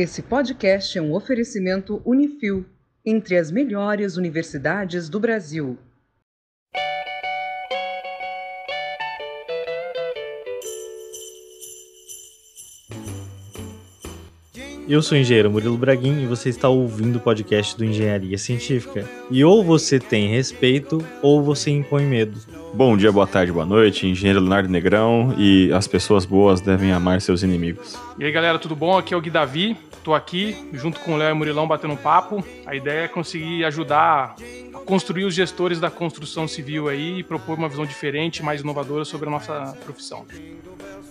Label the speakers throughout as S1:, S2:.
S1: Esse podcast é um oferecimento Unifil, entre as melhores universidades do Brasil.
S2: Eu sou o engenheiro Murilo Braguin e você está ouvindo o podcast do Engenharia Científica. E ou você tem respeito ou você impõe medo.
S3: Bom dia, boa tarde, boa noite, engenheiro Leonardo Negrão e as pessoas boas devem amar seus inimigos.
S4: E aí galera, tudo bom? Aqui é o Gui Davi, tô aqui junto com o Léo e o Murilão batendo um papo. A ideia é conseguir ajudar a construir os gestores da construção civil aí e propor uma visão diferente, mais inovadora sobre a nossa profissão.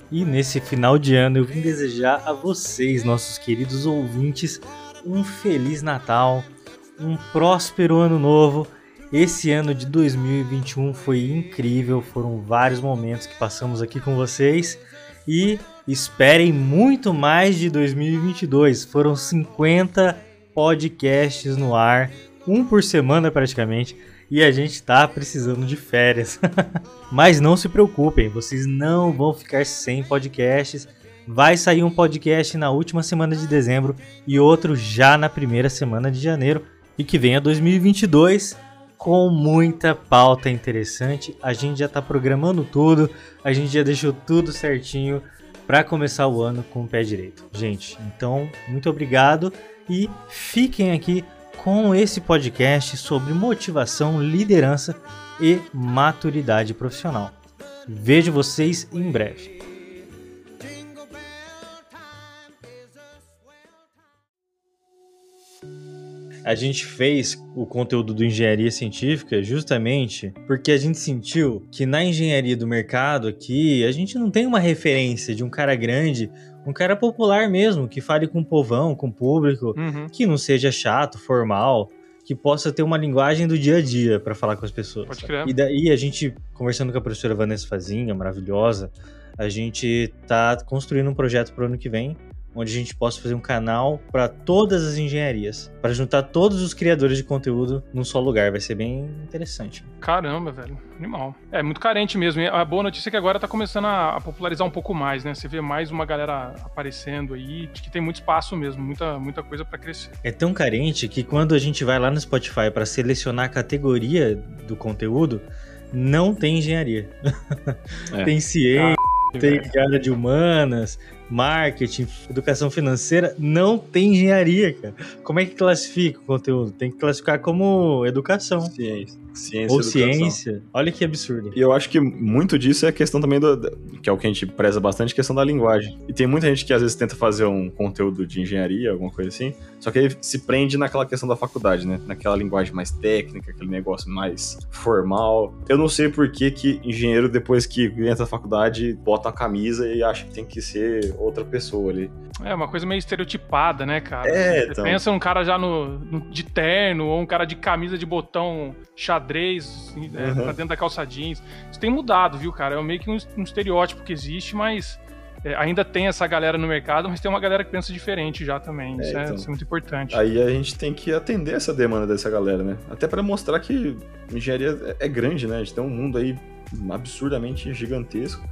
S2: E nesse final de ano eu vim desejar a vocês, nossos queridos ouvintes, um feliz Natal, um próspero ano novo. Esse ano de 2021 foi incrível, foram vários momentos que passamos aqui com vocês e esperem muito mais de 2022. Foram 50 podcasts no ar, um por semana praticamente e a gente tá precisando de férias. Mas não se preocupem, vocês não vão ficar sem podcasts. Vai sair um podcast na última semana de dezembro e outro já na primeira semana de janeiro. E que venha 2022 com muita pauta interessante. A gente já tá programando tudo, a gente já deixou tudo certinho para começar o ano com o pé direito. Gente, então, muito obrigado e fiquem aqui com esse podcast sobre motivação, liderança e maturidade profissional. Vejo vocês em breve. A gente fez o conteúdo do Engenharia Científica justamente porque a gente sentiu que na engenharia do mercado aqui a gente não tem uma referência de um cara grande um cara popular mesmo, que fale com o povão, com o público, uhum. que não seja chato, formal, que possa ter uma linguagem do dia a dia para falar com as pessoas.
S4: Pode crer.
S2: E daí a gente, conversando com a professora Vanessa Fazinha, maravilhosa, a gente tá construindo um projeto para o ano que vem onde a gente possa fazer um canal para todas as engenharias, para juntar todos os criadores de conteúdo num só lugar. Vai ser bem interessante.
S4: Caramba, velho, animal. É muito carente mesmo. E a boa notícia é que agora tá começando a, popularizar um pouco mais, né? Você vê mais uma galera aparecendo aí, que tem muito espaço mesmo, muita, muita coisa para crescer.
S2: É tão carente que quando a gente vai lá no Spotify para selecionar a categoria do conteúdo, não tem engenharia. É. tem ciência. Ah, tem área de humanas, marketing, educação financeira, não tem engenharia, cara. Como é que classifica o conteúdo? Tem que classificar como educação.
S3: Ciência. Ciência
S2: Ou ciência. Olha que absurdo.
S3: E eu acho que muito disso é a questão também do, que é o que a gente preza bastante, questão da linguagem. E tem muita gente que às vezes tenta fazer um conteúdo de engenharia, alguma coisa assim, só que aí se prende naquela questão da faculdade, né? Naquela linguagem mais técnica, aquele negócio mais formal. Eu não sei por que que engenheiro, depois que entra na faculdade, bota a camisa e acha que tem que ser outra pessoa ali.
S4: É, uma coisa meio estereotipada, né, cara?
S3: É,
S4: Você
S3: então...
S4: pensa um cara já no, no, de terno, ou um cara de camisa de botão xadrez é, uhum. pra dentro da calça jeans. Isso tem mudado, viu, cara? É meio que um, um estereótipo que existe, mas é, ainda tem essa galera no mercado, mas tem uma galera que pensa diferente já também. É, isso, é, então, isso, é, muito importante.
S3: Aí a gente tem que atender essa demanda dessa galera, né? Até para mostrar que engenharia é, é grande, né? A gente tem um mundo aí absurdamente gigantesco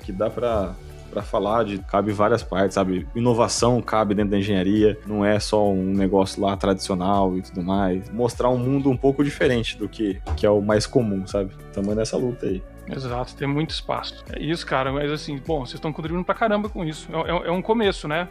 S3: que dá para para falar de cabe várias partes, sabe? Inovação cabe dentro da engenharia, não é só um negócio lá tradicional e tudo mais. Mostrar um mundo um pouco diferente do que, que é o mais comum, sabe? Estamos nessa luta aí.
S4: Exato, tem muito espaço. É isso, cara, mas assim, bom, vocês estão contribuindo pra caramba com isso. É, é, é um começo, né?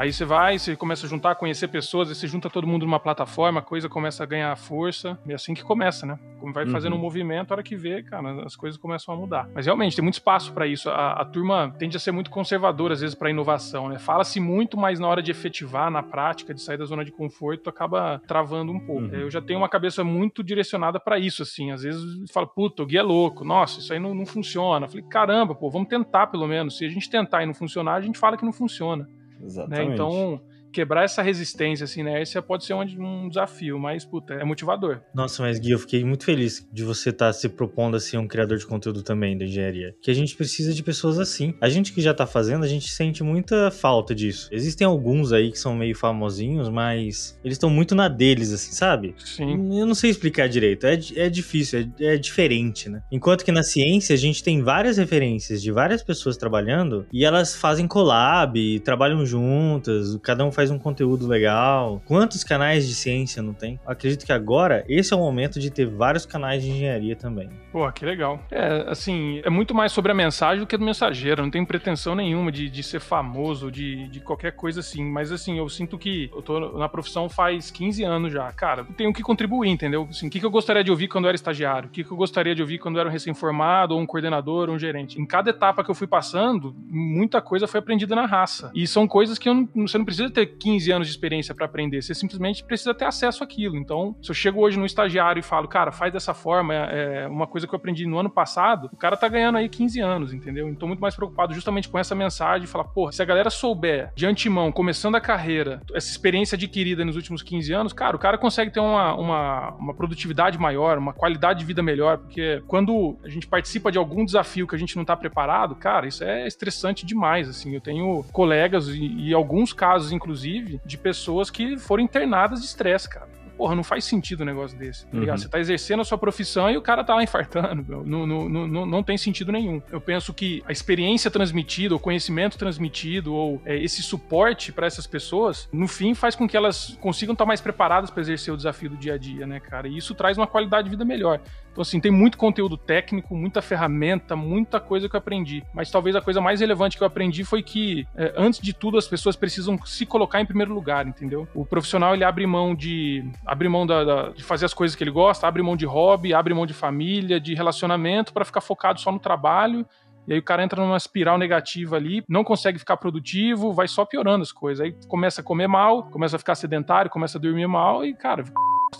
S4: Aí você vai, você começa a juntar, conhecer pessoas, aí você junta todo mundo numa plataforma, a coisa começa a ganhar força. E é assim que começa, né? Como vai fazendo uhum. um movimento, a hora que vê, cara, as coisas começam a mudar. Mas realmente, tem muito espaço para isso. A, a, turma tende a ser muito conservadora, às vezes, para inovação, né? Fala-se muito, mas na hora de efetivar, na prática, de sair da zona de conforto, acaba travando um pouco. Uhum. Eu já tenho uma cabeça muito direcionada para isso, assim. Às vezes fala, puta, o Gui é louco, nossa, isso aí não, não funciona. Eu falei, caramba, pô, vamos tentar pelo menos. Se a gente tentar e não funcionar, a gente fala que não funciona.
S3: Exatamente.
S4: Né? Então, quebrar essa resistência, assim, né? Esse pode ser um, um, desafio, mas, puta, é motivador.
S2: Nossa, mas Gui, eu fiquei muito feliz de você estar tá se propondo a ser um criador de conteúdo também da engenharia. Que a gente precisa de pessoas assim. A gente que já tá fazendo, a gente sente muita falta disso. Existem alguns aí que são meio famosinhos, mas eles estão muito na deles, assim, sabe?
S4: Sim.
S2: Eu não sei explicar direito. É, é difícil, é, é diferente, né? Enquanto que na ciência a gente tem várias referências de várias pessoas trabalhando e elas fazem collab, trabalham juntas, cada um faz faz um conteúdo legal. Quantos canais de ciência não tem? Acredito que agora esse é o momento de ter vários canais de engenharia também.
S4: Pô, que legal. É, assim, é muito mais sobre a mensagem do que do mensageiro. Não tenho pretensão nenhuma de, de ser famoso, de, de qualquer coisa assim. Mas, assim, eu sinto que eu tô na profissão faz 15 anos já. Cara, eu tenho que contribuir, entendeu? Assim, o que, que eu gostaria de ouvir quando eu era estagiário? O que, que eu gostaria de ouvir quando eu era um recém-formado, ou um coordenador, ou um gerente? Em cada etapa que eu fui passando, muita coisa foi aprendida na raça. E são coisas que não, você não precisa ter 15 anos de experiência para aprender. Você simplesmente precisa ter acesso àquilo. Então, se eu chego hoje no estagiário e falo, cara, faz dessa forma, é uma coisa que eu aprendi no ano passado, o cara tá ganhando aí 15 anos, entendeu? Então, muito mais preocupado justamente com essa mensagem, falar, porra, se a galera souber de antemão, começando a carreira, essa experiência adquirida nos últimos 15 anos, cara, o cara consegue ter uma, uma, uma produtividade maior, uma qualidade de vida melhor, porque quando a gente participa de algum desafio que a gente não tá preparado, cara, isso é estressante demais, assim. Eu tenho colegas e, e alguns casos, inclusive, de pessoas que foram internadas de estresse, cara porra, não faz sentido um negócio desse. Tá uhum. Você tá exercendo a sua profissão e o cara tá lá infartando. Não, não, não, não tem sentido nenhum. Eu penso que a experiência transmitida, o conhecimento transmitido, ou é, esse suporte para essas pessoas, no fim, faz com que elas consigam estar mais preparadas para exercer o desafio do dia a dia, né, cara? E isso traz uma qualidade de vida melhor. Então, assim, tem muito conteúdo técnico, muita ferramenta, muita coisa que eu aprendi. Mas talvez a coisa mais relevante que eu aprendi foi que, é, antes de tudo, as pessoas precisam se colocar em primeiro lugar, entendeu? O profissional, ele abre mão de abre mão da, da, de fazer as coisas que ele gosta, abre mão de hobby, abre mão de família, de relacionamento para ficar focado só no trabalho. E aí o cara entra numa espiral negativa ali, não consegue ficar produtivo, vai só piorando as coisas. Aí começa a comer mal, começa a ficar sedentário, começa a dormir mal e, cara,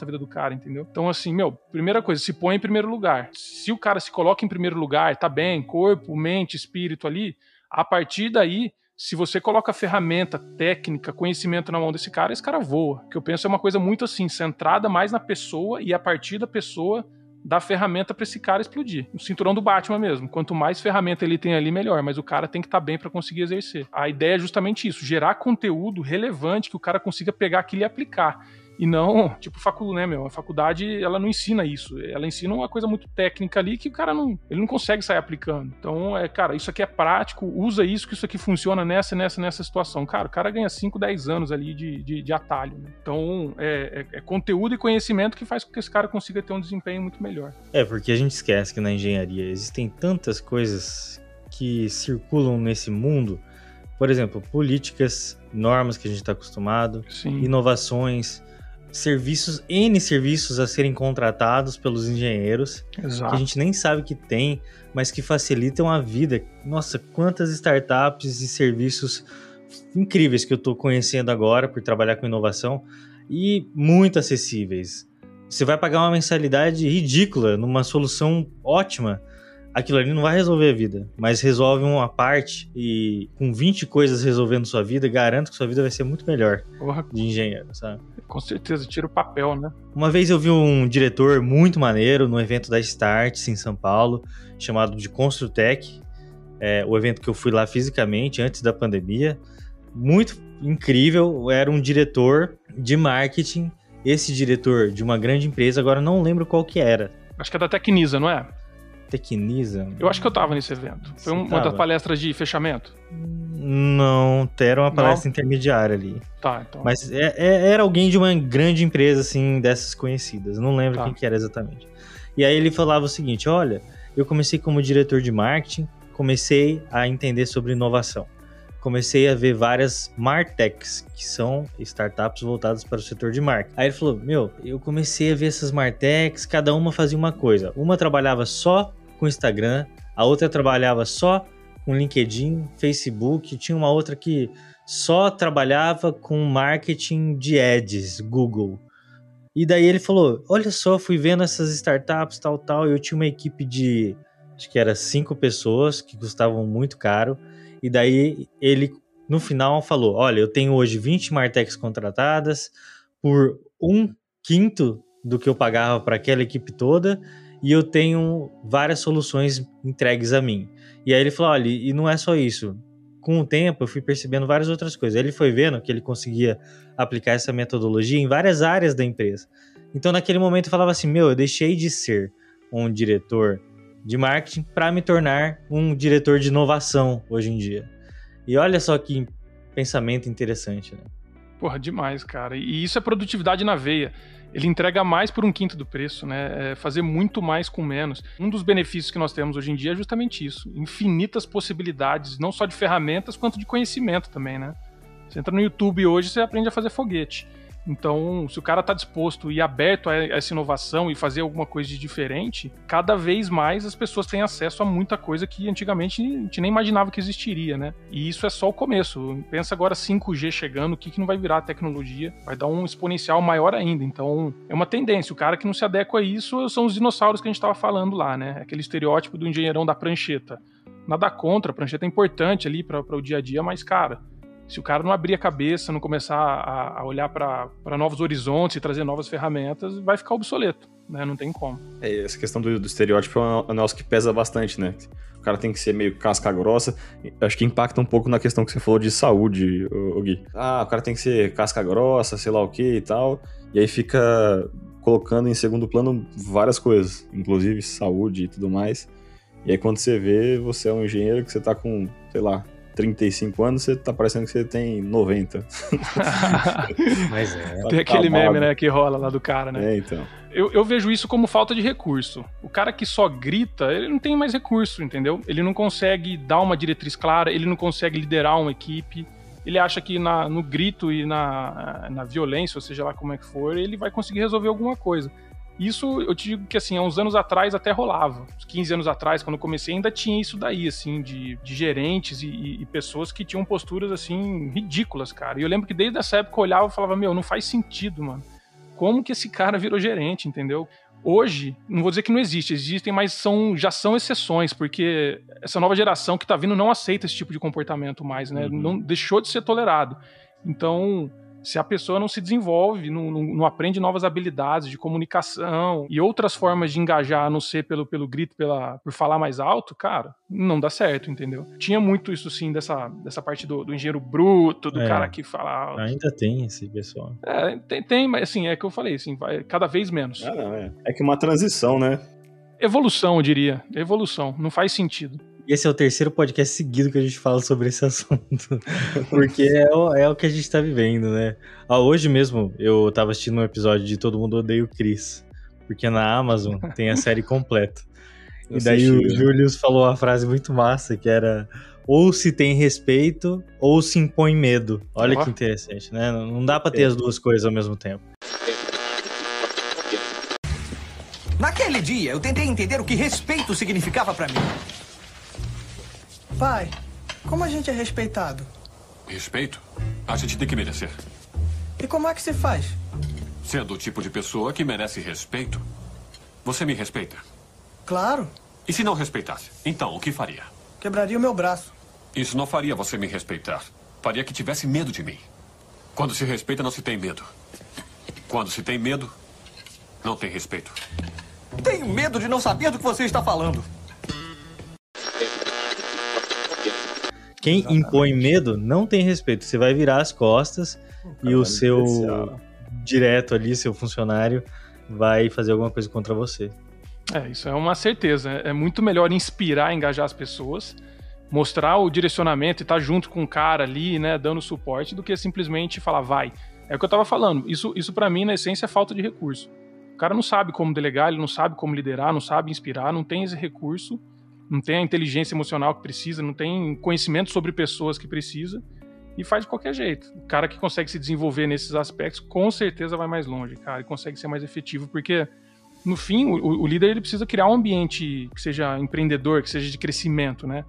S4: a vida do cara, entendeu? Então, assim, meu, primeira coisa, se põe em primeiro lugar. Se o cara se coloca em primeiro lugar, tá bem, corpo, mente, espírito ali, a partir daí, se você coloca ferramenta, técnica, conhecimento na mão desse cara, esse cara voa. Que eu penso é uma coisa muito assim, centrada mais na pessoa e a partir da pessoa dar ferramenta para esse cara explodir. O cinturão do Batman mesmo. Quanto mais ferramenta ele tem ali, melhor. Mas o cara tem que estar tá bem para conseguir exercer. A ideia é justamente isso: gerar conteúdo relevante que o cara consiga pegar aquilo e aplicar. E não, tipo, faculdade, né, meu? A faculdade, ela não ensina isso. Ela ensina uma coisa muito técnica ali que o cara não, ele não consegue sair aplicando. Então, é, cara, isso aqui é prático, usa isso, que isso aqui funciona nessa, nessa, nessa situação. Cara, o cara ganha 5, 10 anos ali de, de, de atalho. Né? Então, é, é, é, conteúdo e conhecimento que faz com que esse cara consiga ter um desempenho muito melhor.
S2: É, porque a gente esquece que na engenharia existem tantas coisas que circulam nesse mundo. Por exemplo, políticas, normas que a gente está acostumado, Sim. inovações serviços, N serviços a serem contratados pelos engenheiros, Exato. que a gente nem sabe que tem, mas que facilitam a vida. Nossa, quantas startups e serviços incríveis que eu estou conhecendo agora por trabalhar com inovação e muito acessíveis. Você vai pagar uma mensalidade ridícula numa solução ótima aquilo ali não vai resolver a vida, mas resolve uma parte e com 20 coisas resolvendo sua vida, garanto que sua vida vai ser muito melhor Porra. de engenheiro, sabe?
S4: Com certeza, tira o papel, né?
S2: Uma vez eu vi um diretor muito maneiro no evento da Starts em São Paulo, chamado de Construtec, é, o evento que eu fui lá fisicamente antes da pandemia. Muito incrível, era um diretor de marketing, esse diretor de uma grande empresa, agora não lembro qual que era.
S4: Acho que é da Tecnisa, não é?
S2: Tecnisa?
S4: Eu acho que eu tava nesse evento. Foi um, uma das palestras de fechamento?
S2: Não, era uma palestra Não? intermediária ali.
S4: Tá, então.
S2: Mas é, é, era alguém de uma grande empresa, assim, dessas conhecidas. Não lembro tá. quem que era exatamente. E aí ele falava o seguinte: olha, eu comecei como diretor de marketing, comecei a entender sobre inovação. Comecei a ver várias Martechs, que são startups voltadas para o setor de marketing. Aí ele falou: Meu, eu comecei a ver essas Martechs, cada uma fazia uma coisa. Uma trabalhava só com Instagram, a outra trabalhava só com LinkedIn, Facebook, tinha uma outra que só trabalhava com marketing de ads, Google. E daí ele falou: Olha só, fui vendo essas startups, tal, tal. Eu tinha uma equipe de acho que era cinco pessoas que custavam muito caro. E daí ele, no final, falou: Olha, eu tenho hoje 20 Martechs contratadas por um quinto do que eu pagava para aquela equipe toda e eu tenho várias soluções entregues a mim. E aí ele falou: olha, e não é só isso. Com o tempo eu fui percebendo várias outras coisas. Ele foi vendo que ele conseguia aplicar essa metodologia em várias áreas da empresa. Então naquele momento eu falava assim: meu, eu deixei de ser um diretor de marketing para me tornar um diretor de inovação hoje em dia. E olha só que pensamento interessante, né?
S4: Porra, demais, cara. E isso é produtividade na veia. Ele entrega mais por um quinto do preço, né? É fazer muito mais com menos. Um dos benefícios que nós temos hoje em dia é justamente isso: infinitas possibilidades, não só de ferramentas, quanto de conhecimento também, né? Você entra no YouTube hoje, você aprende a fazer foguete. Então, se o cara está disposto e aberto a essa inovação e fazer alguma coisa de diferente, cada vez mais as pessoas têm acesso a muita coisa que antigamente a gente nem imaginava que existiria, né? E isso é só o começo. Pensa agora 5G chegando, o que, que não vai virar a tecnologia? Vai dar um exponencial maior ainda. Então, é uma tendência. O cara que não se adequa a isso são os dinossauros que a gente estava falando lá, né? Aquele estereótipo do engenheirão da prancheta. Nada contra, a prancheta é importante ali para o dia a dia, mas, cara, se o cara não abrir a cabeça, não começar a, a olhar para novos horizontes e trazer novas ferramentas, vai ficar obsoleto, né? Não tem como.
S3: É, essa questão do, do estereótipo é um negócio que pesa bastante, né? O cara tem que ser meio casca grossa. Acho que impacta um pouco na questão que você falou de saúde, o Gui. Ah, o cara tem que ser casca grossa, sei lá o que e tal. E aí fica colocando em segundo plano várias coisas, inclusive saúde e tudo mais. E aí quando você vê, você é um engenheiro que você tá com, sei lá, 35 anos, você tá parecendo que você tem 90.
S4: Mas é. Tem aquele tá meme, né, que rola lá do cara, né?
S3: É, então.
S4: Eu, eu, vejo isso como falta de recurso. O cara que só grita, ele não tem mais recurso, entendeu? Ele não consegue dar uma diretriz clara, ele não consegue liderar uma equipe. Ele acha que na, no grito e na, na violência, ou seja lá como é que for, ele vai conseguir resolver alguma coisa. Isso eu te digo que assim, há uns anos atrás até rolava. Uns 15 anos atrás, quando eu comecei, ainda tinha isso daí, assim, de, de gerentes e, e, pessoas que tinham posturas assim, ridículas, cara. E eu lembro que desde essa época eu olhava e falava, meu, não faz sentido, mano. Como que esse cara virou gerente, entendeu? Hoje, não vou dizer que não existe, existem, mas são, já são exceções, porque essa nova geração que tá vindo não aceita esse tipo de comportamento mais, né? Uhum. Não deixou de ser tolerado. Então, se a pessoa não se desenvolve, não, não, não, aprende novas habilidades de comunicação e outras formas de engajar, a não ser pelo, pelo grito, pela, por falar mais alto, cara, não dá certo, entendeu? Tinha muito isso, sim, dessa, dessa parte do, do engenheiro bruto, do é, cara que fala.
S2: Ainda tem esse pessoal.
S4: É, tem, tem, mas assim, é que eu falei, assim, vai cada vez menos.
S3: Ah, não, é. é que uma transição, né?
S4: Evolução, eu diria. Evolução. Não faz sentido.
S2: Esse é o terceiro podcast seguido que a gente fala sobre esse assunto. Porque é o, é o que a gente tá vivendo, né? Ah, hoje mesmo eu tava assistindo um episódio de Todo Mundo Odeia o Chris. Porque na Amazon tem a série completa. e daí o Julius falou uma frase muito massa que era ou se tem respeito ou se impõe medo. Olha oh. que interessante, né? Não dá para ter é. as duas coisas ao mesmo tempo.
S5: Naquele dia, eu tentei entender o que respeito significava para mim.
S6: Pai, como a gente é respeitado?
S7: Respeito? A gente tem que merecer.
S6: E como é que se faz?
S7: Sendo o tipo de pessoa que merece respeito. Você me respeita?
S6: Claro.
S7: E se não respeitasse? Então, o que faria?
S6: Quebraria o meu braço.
S7: Isso não faria você me respeitar. Faria que tivesse medo de mim. Quando se respeita, não se tem medo. Quando se tem medo, não tem respeito.
S5: Tenho medo de não saber do que você está falando.
S2: Quem impõe medo não tem respeito. Você vai virar as costas e o seu especial. direto ali, seu funcionário, vai fazer alguma coisa contra você.
S4: É, isso é uma certeza. É muito melhor inspirar, engajar as pessoas, mostrar o direcionamento e estar tá junto com o cara ali, né, dando suporte, do que simplesmente falar, vai. É o que eu tava falando. Isso, isso para mim, na essência, é falta de recurso. O cara não sabe como delegar, ele não sabe como liderar, não sabe inspirar, não tem esse recurso não tem a inteligência emocional que precisa, não tem conhecimento sobre pessoas que precisa e faz de qualquer jeito. O cara que consegue se desenvolver nesses aspectos com certeza vai mais longe, cara, e consegue ser mais efetivo, porque no fim o, o líder ele precisa criar um ambiente que seja empreendedor, que seja de crescimento, né?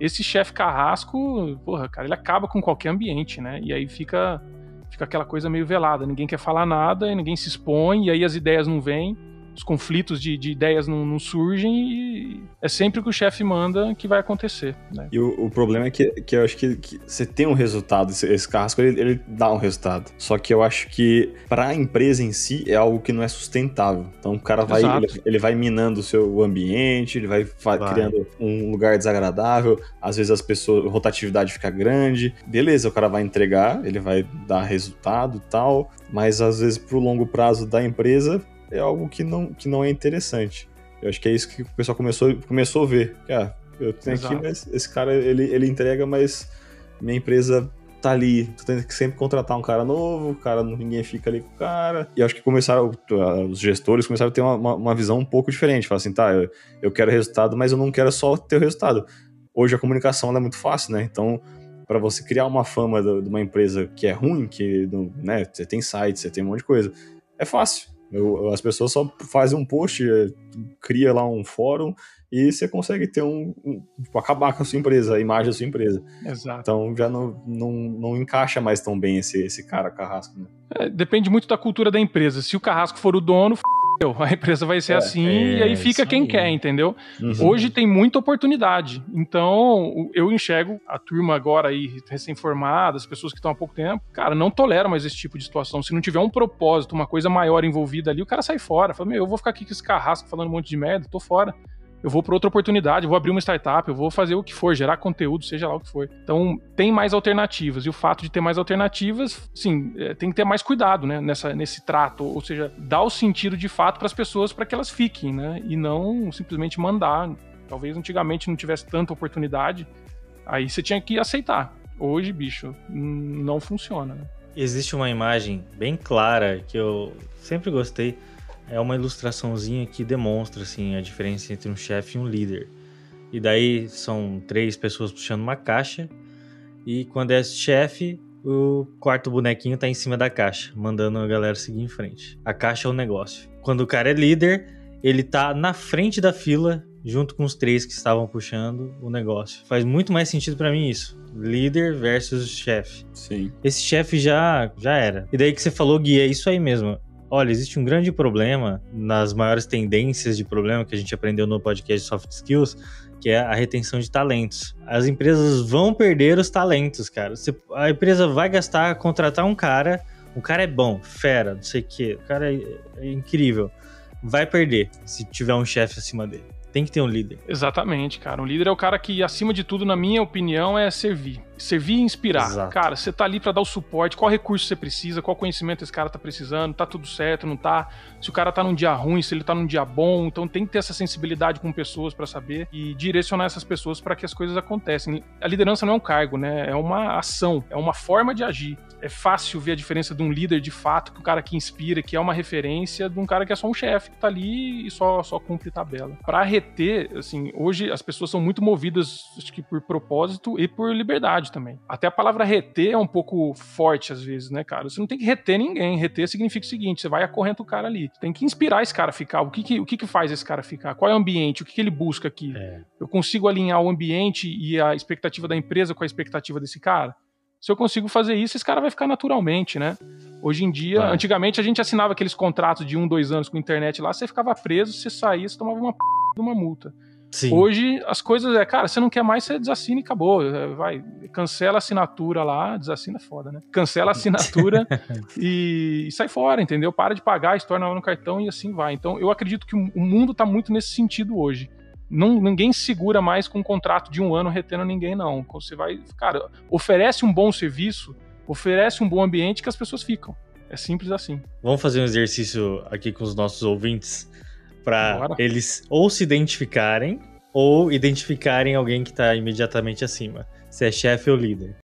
S4: Esse chefe carrasco, porra, cara, ele acaba com qualquer ambiente, né? E aí fica fica aquela coisa meio velada, ninguém quer falar nada, ninguém se expõe, e aí as ideias não vêm os conflitos de, de ideias não, não, surgem e é sempre o que o chefe manda que vai acontecer. Né?
S3: E o, o, problema é que, que eu acho que, que você tem um resultado, esse, esse carrasco ele, ele, dá um resultado. Só que eu acho que para a empresa em si é algo que não é sustentável. Então o cara vai, ele, ele, vai minando o seu ambiente, ele vai, vai, criando um lugar desagradável, às vezes as pessoas, a rotatividade fica grande. Beleza, o cara vai entregar, ele vai dar resultado e tal, mas às vezes pro longo prazo da empresa é algo que não, que não é interessante. Eu acho que é isso que o pessoal começou, começou a ver. Ah, eu tenho Exato. aqui, mas esse cara ele, ele entrega, mas minha empresa tá ali, tu tem que sempre contratar um cara novo, cara, ninguém fica ali com o cara. E acho que começaram, os gestores começaram a ter uma, uma, visão um pouco diferente. Falar assim, tá, eu, eu quero resultado, mas eu não quero só ter o resultado. Hoje a comunicação é muito fácil, né? Então, para você criar uma fama de uma empresa que é ruim, que né, você tem site, você tem um monte de coisa, é fácil. Eu, as pessoas só fazem um post, cria lá um fórum e você consegue ter um, um tipo, acabar com a sua empresa, a imagem da sua empresa.
S4: Exato.
S3: Então já não, não, não encaixa mais tão bem esse, esse cara carrasco. Né?
S4: É, depende muito da cultura da empresa. Se o carrasco for o dono, f... a empresa vai ser é, assim é, e aí fica quem aí. quer, entendeu? Uhum. Hoje tem muita oportunidade. Então eu enxergo a turma agora aí recém-formada, as pessoas que estão há pouco tempo, cara, não toleram mais esse tipo de situação. Se não tiver um propósito, uma coisa maior envolvida ali, o cara sai fora. Fala, meu, eu vou ficar aqui com esse carrasco falando um monte de merda, tô fora eu vou para outra oportunidade, eu vou abrir uma startup, eu vou fazer o que for, gerar conteúdo, seja lá o que for. Então, tem mais alternativas. E o fato de ter mais alternativas, sim, é, tem que ter mais cuidado, né, nessa, nesse trato. Ou seja, dar o sentido de fato para as pessoas para que elas fiquem, né? E não simplesmente mandar. Talvez antigamente não tivesse tanta oportunidade, aí você tinha que aceitar. Hoje, bicho, não funciona. Né?
S2: Existe uma imagem bem clara que eu sempre gostei é uma ilustraçãozinha que demonstra assim a diferença entre um chefe e um líder. E daí são três pessoas puxando uma caixa e quando é chefe, o quarto bonequinho tá em cima da caixa, mandando a galera seguir em frente. A caixa é o negócio. Quando o cara é líder, ele tá na frente da fila junto com os três que estavam puxando o negócio. Faz muito mais sentido para mim isso. Líder versus chefe.
S3: Sim.
S2: Esse chefe já já era. E daí que você falou, Gui, é isso aí mesmo. Olha, existe um grande problema nas maiores tendências de problema que a gente aprendeu no podcast Soft Skills, que é a retenção de talentos. As empresas vão perder os talentos, cara. a empresa vai gastar, contratar um cara, o cara é bom, fera, não sei o quê, o cara é, é incrível. Vai perder se tiver um chefe acima dele. Tem que ter um líder.
S4: Exatamente, cara. Um líder é o cara que, acima de tudo, na minha opinião, é servir. Servir e inspirar. Exato. Cara, você tá ali para dar o suporte, qual recurso você precisa, qual conhecimento esse cara tá precisando, tá tudo certo, não tá? Se o cara tá num dia ruim, se ele tá num dia bom, então tem que ter essa sensibilidade com pessoas para saber e direcionar essas pessoas para que as coisas acontecem. A liderança não é um cargo, né? É uma ação, é uma forma de agir é fácil ver a diferença de um líder de fato, que o cara que inspira, que é uma referência, de um cara que é só um chefe, que tá ali e só, só cumpre tabela. Para reter, assim, hoje as pessoas são muito movidas, acho que por propósito e por liberdade também. Até a palavra reter é um pouco forte às vezes, né, cara? Você não tem que reter ninguém. Reter significa o seguinte: você vai acorrendo o cara ali. Você tem que inspirar esse cara a ficar. O que que, o que, que faz esse cara ficar? Qual é o ambiente? O que, que ele busca aqui? É. Eu consigo alinhar o ambiente e a expectativa da empresa com a expectativa desse cara? Se eu consigo fazer isso, esse cara vai ficar naturalmente, né? Hoje em dia, vai. antigamente a gente assinava aqueles contratos de um, dois anos com internet lá, você ficava preso, você saía, você tomava uma p de uma multa. Sim. Hoje as coisas é, cara, você não quer mais, você desassina e acabou. É, vai, cancela a assinatura lá, desassina é foda, né? Cancela a assinatura e, e, sai fora, entendeu? Para de pagar, estorna no cartão e assim vai. Então eu acredito que o mundo tá muito nesse sentido hoje não, ninguém segura mais com um contrato de um ano retendo ninguém, não. Você vai, cara, oferece um bom serviço, oferece um bom ambiente que as pessoas ficam. É simples assim.
S2: Vamos fazer um exercício aqui com os nossos ouvintes para eles ou se identificarem ou identificarem alguém que está imediatamente acima. Se é chefe ou líder.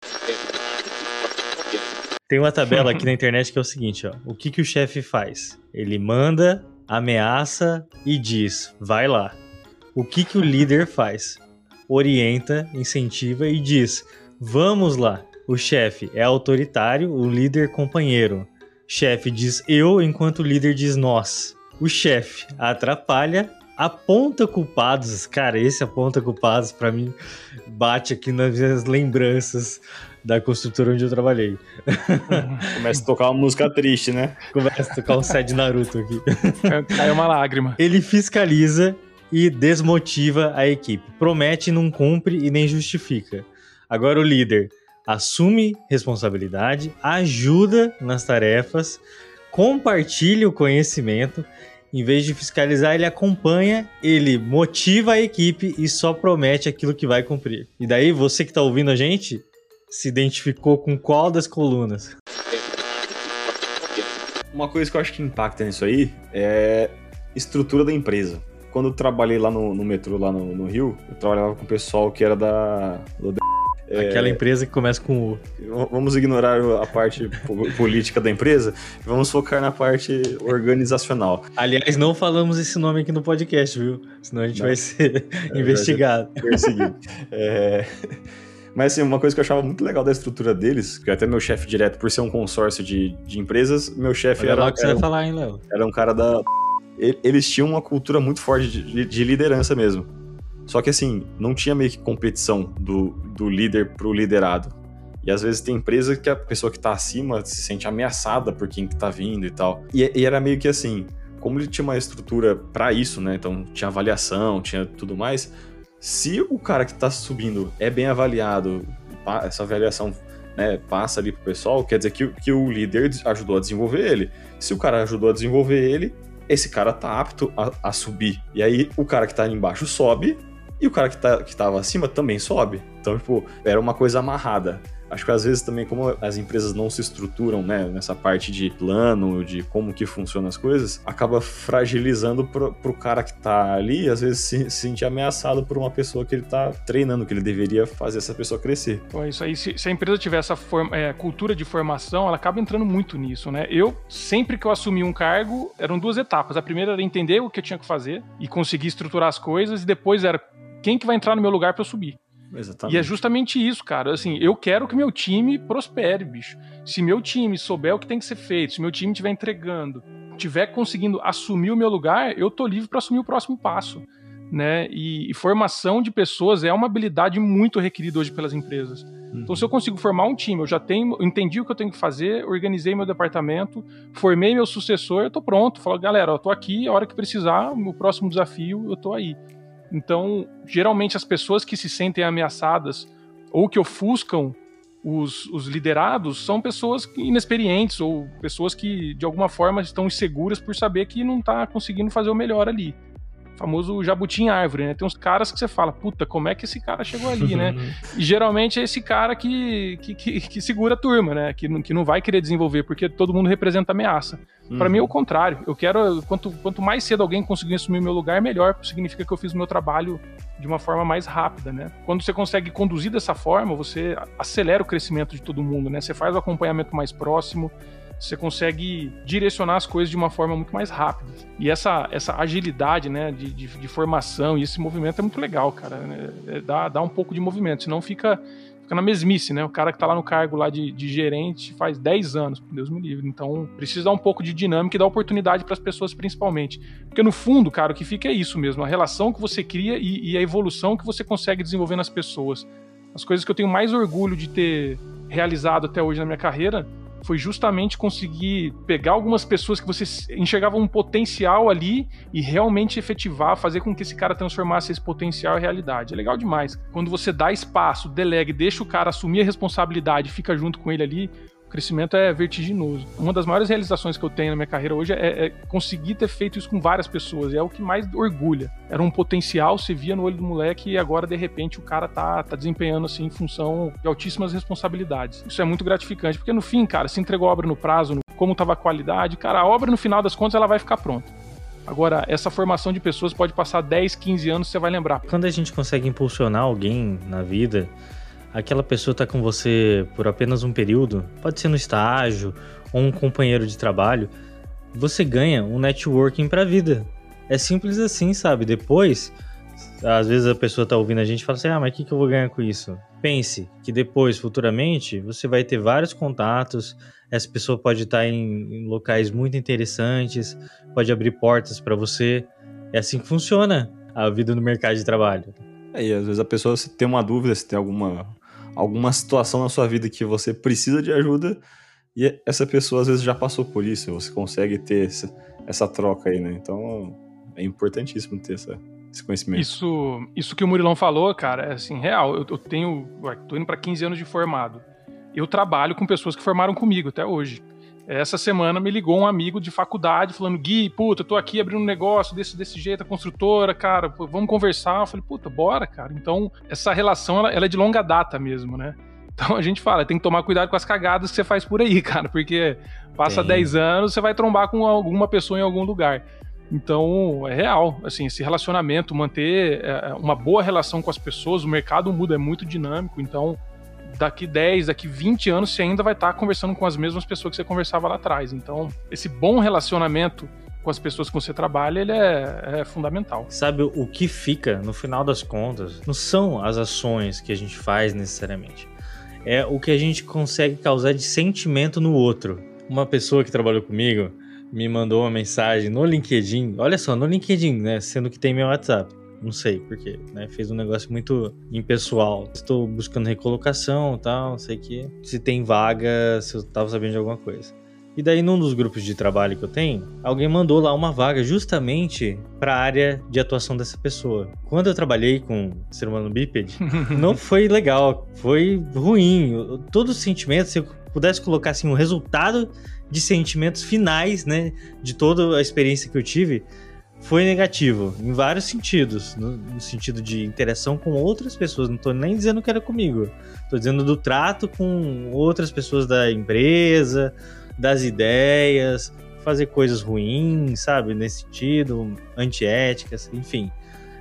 S2: Tem uma tabela aqui na internet que é o seguinte, ó. O que, que o chefe faz? Ele manda, ameaça e diz: vai lá. O que, que o líder faz? Orienta, incentiva e diz: vamos lá. O chefe é autoritário, o líder companheiro. Chefe diz eu, enquanto o líder diz nós. O chefe atrapalha, aponta culpados. Cara, esse aponta culpados para mim bate aqui nas minhas lembranças da construtora onde eu trabalhei.
S3: Começa a tocar uma música triste, né?
S2: Começa a tocar um de Naruto aqui.
S4: Cai uma lágrima.
S2: Ele fiscaliza e desmotiva a equipe. Promete, não cumpre e nem justifica. Agora o líder assume responsabilidade, ajuda nas tarefas, compartilha o conhecimento. Em vez de fiscalizar, ele acompanha, ele motiva a equipe e só promete aquilo que vai cumprir. E daí, você que está ouvindo a gente, se identificou com qual das colunas?
S3: Uma coisa que eu acho que impacta nisso aí é estrutura da empresa quando eu trabalhei lá no, no metrô, lá no, no, Rio, eu trabalhava com o pessoal que era da. Do,
S2: Aquela empresa que começa com U.
S3: Vamos ignorar a parte política da empresa e vamos focar na parte organizacional.
S2: Aliás, não falamos esse nome aqui no podcast, viu? Senão a gente não. vai ser é, investigado.
S3: Perseguido. é... Mas assim, uma coisa que eu achava muito legal da estrutura deles, que até meu chefe direto, por ser um consórcio de, de empresas, meu chefe era.
S2: Lá que
S3: você
S2: era, vai falar, hein, Léo?
S3: Era um cara da. Eles tinham uma cultura muito forte de, de liderança mesmo. Só que assim, não tinha meio que competição do, do líder pro liderado. E às vezes tem empresa que a pessoa que tá acima se sente ameaçada por quem que tá vindo e tal. E, e era meio que assim, como ele tinha uma estrutura para isso, né? Então tinha avaliação, tinha tudo mais. Se o cara que tá subindo é bem avaliado, essa avaliação né, passa ali pro pessoal, quer dizer que, que o líder ajudou a desenvolver ele. Se o cara ajudou a desenvolver ele, esse cara tá apto a, a subir. E aí o cara que tá ali embaixo sobe e o cara que, tá, que tava acima também sobe. Então, tipo, era uma coisa amarrada. Acho que às vezes também, como as empresas não se estruturam, né, nessa parte de plano, de como que funcionam as coisas, acaba fragilizando pro, pro cara que tá ali, às vezes se, se sentir ameaçado por uma pessoa que ele tá treinando, que ele deveria fazer essa pessoa crescer.
S4: Pô, isso aí, se, se, a empresa tiver essa forma, é, cultura de formação, ela acaba entrando muito nisso, né? Eu, sempre que eu assumi um cargo, eram duas etapas. A primeira era entender o que eu tinha que fazer e conseguir estruturar as coisas, e depois era quem que vai entrar no meu lugar para eu subir. Exatamente. E é justamente isso, cara. Assim, eu quero que meu time prospere, bicho. Se meu time souber o que tem que ser feito, se meu time estiver entregando, estiver conseguindo assumir o meu lugar, eu tô livre para assumir o próximo passo. Né? E, e, formação de pessoas é uma habilidade muito requerida hoje pelas empresas. Uhum. Então, se eu consigo formar um time, eu já tenho, entendi o que eu tenho que fazer, organizei meu departamento, formei meu sucessor, eu tô pronto. Falo, galera, eu tô aqui, a hora que precisar, o próximo desafio, eu tô aí. Então, geralmente as pessoas que se sentem ameaçadas ou que ofuscam os, os, liderados são pessoas inexperientes ou pessoas que de alguma forma estão inseguras por saber que não está conseguindo fazer o melhor ali famoso jabuti em árvore, né? Tem uns caras que você fala, puta, como é que esse cara chegou ali, né? e geralmente é esse cara que, que, que, que, segura a turma, né? Que, que não vai querer desenvolver, porque todo mundo representa ameaça. Uhum. Para mim é o contrário. Eu quero, quanto, quanto mais cedo alguém conseguir assumir o meu lugar, melhor, significa que eu fiz o meu trabalho de uma forma mais rápida, né? Quando você consegue conduzir dessa forma, você acelera o crescimento de todo mundo, né? Você faz o acompanhamento mais próximo, você consegue direcionar as coisas de uma forma muito mais rápida. E essa, essa agilidade né, de, de, de formação e esse movimento é muito legal, cara. É, é, dá, dá um pouco de movimento, senão fica, fica na mesmice, né? O cara que tá lá no cargo lá de, de gerente faz 10 anos, Deus me livre. Então precisa dar um pouco de dinâmica e dar oportunidade para as pessoas principalmente. Porque no fundo, cara, o que fica é isso mesmo, a relação que você cria e, e a evolução que você consegue desenvolver nas pessoas. As coisas que eu tenho mais orgulho de ter realizado até hoje na minha carreira foi justamente conseguir pegar algumas pessoas que você enxergava um potencial ali e realmente efetivar, fazer com que esse cara transformasse esse potencial em realidade. É legal demais. Quando você dá espaço, delega, deixa o cara assumir a responsabilidade, fica junto com ele ali, crescimento é vertiginoso. Uma das maiores realizações que eu tenho na minha carreira hoje é, é, conseguir ter feito isso com várias pessoas. É o que mais orgulha. Era um potencial, você via no olho do moleque e agora, de repente, o cara tá, tá desempenhando assim em função de altíssimas responsabilidades. Isso é muito gratificante, porque no fim, cara, se entregou a obra no prazo, como tava a qualidade, cara, a obra no final das contas ela vai ficar pronta. Agora, essa formação de pessoas pode passar 10, 15 anos, você vai lembrar.
S2: Quando a gente consegue impulsionar alguém na vida, aquela pessoa está com você por apenas um período, pode ser no estágio ou um companheiro de trabalho, você ganha um networking para a vida. É simples assim, sabe? Depois, às vezes a pessoa está ouvindo a gente e fala assim: ah, mas o que, que eu vou ganhar com isso? Pense que depois, futuramente, você vai ter vários contatos, essa pessoa pode estar tá em, em locais muito interessantes, pode abrir portas para você. É assim que funciona a vida no mercado de trabalho.
S3: É, e às vezes a pessoa se tem uma dúvida, se tem alguma alguma situação na sua vida que você precisa de ajuda e essa pessoa às vezes já passou por isso, você consegue ter essa, essa troca aí, né? Então é importantíssimo ter essa, esse conhecimento.
S4: Isso, isso que o Murilão falou, cara, é assim, real. Eu, eu tenho, tô indo para 15 anos de formado. Eu trabalho com pessoas que formaram comigo até hoje. Essa semana me ligou um amigo de faculdade falando: Gui, puta, eu tô aqui abrindo um negócio desse, desse jeito, a construtora, cara, pô, vamos conversar. Eu falei: puta, bora, cara. Então, essa relação ela, ela, é de longa data mesmo, né? Então a gente fala: tem que tomar cuidado com as cagadas que você faz por aí, cara, porque passa tem. 10 anos, você vai trombar com alguma pessoa em algum lugar. Então, é real, assim, esse relacionamento, manter é, uma boa relação com as pessoas, o mercado muda, é muito dinâmico, então daqui 10, daqui 20 anos você ainda vai estar conversando com as mesmas pessoas que você conversava lá atrás. Então, esse bom relacionamento com as pessoas que você trabalha, ele é, é, fundamental.
S2: Sabe, o que fica, no final das contas, não são as ações que a gente faz necessariamente. É o que a gente consegue causar de sentimento no outro. Uma pessoa que trabalhou comigo me mandou uma mensagem no LinkedIn. Olha só, no LinkedIn, né? Sendo que tem meu WhatsApp. Não sei porque, né? Fez um negócio muito impessoal. Estou buscando recolocação tal, não sei o que. Se tem vaga, se eu tava sabendo de alguma coisa. E daí, num dos grupos de trabalho que eu tenho, alguém mandou lá uma vaga justamente para a área de atuação dessa pessoa. Quando eu trabalhei com ser humano bípede, não foi legal, foi ruim. Todos os sentimentos, se eu pudesse colocar assim, um resultado de sentimentos finais, né, de toda a experiência que eu tive, foi negativo em vários sentidos, no, no, sentido de interação com outras pessoas. Não tô nem dizendo que era comigo, tô dizendo do trato com outras pessoas da empresa, das ideias, fazer coisas ruins, sabe, nesse sentido, antiéticas, enfim.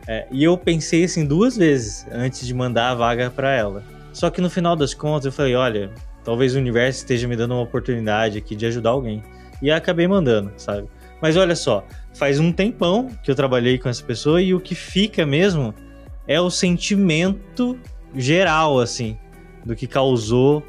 S2: É, e eu pensei assim duas vezes antes de mandar a vaga para ela. Só que no final das contas eu falei, olha, talvez o universo esteja me dando uma oportunidade aqui de ajudar alguém. E acabei mandando, sabe? Mas olha só, faz um tempão que eu trabalhei com essa pessoa e o que fica mesmo é o sentimento geral, assim, do que causou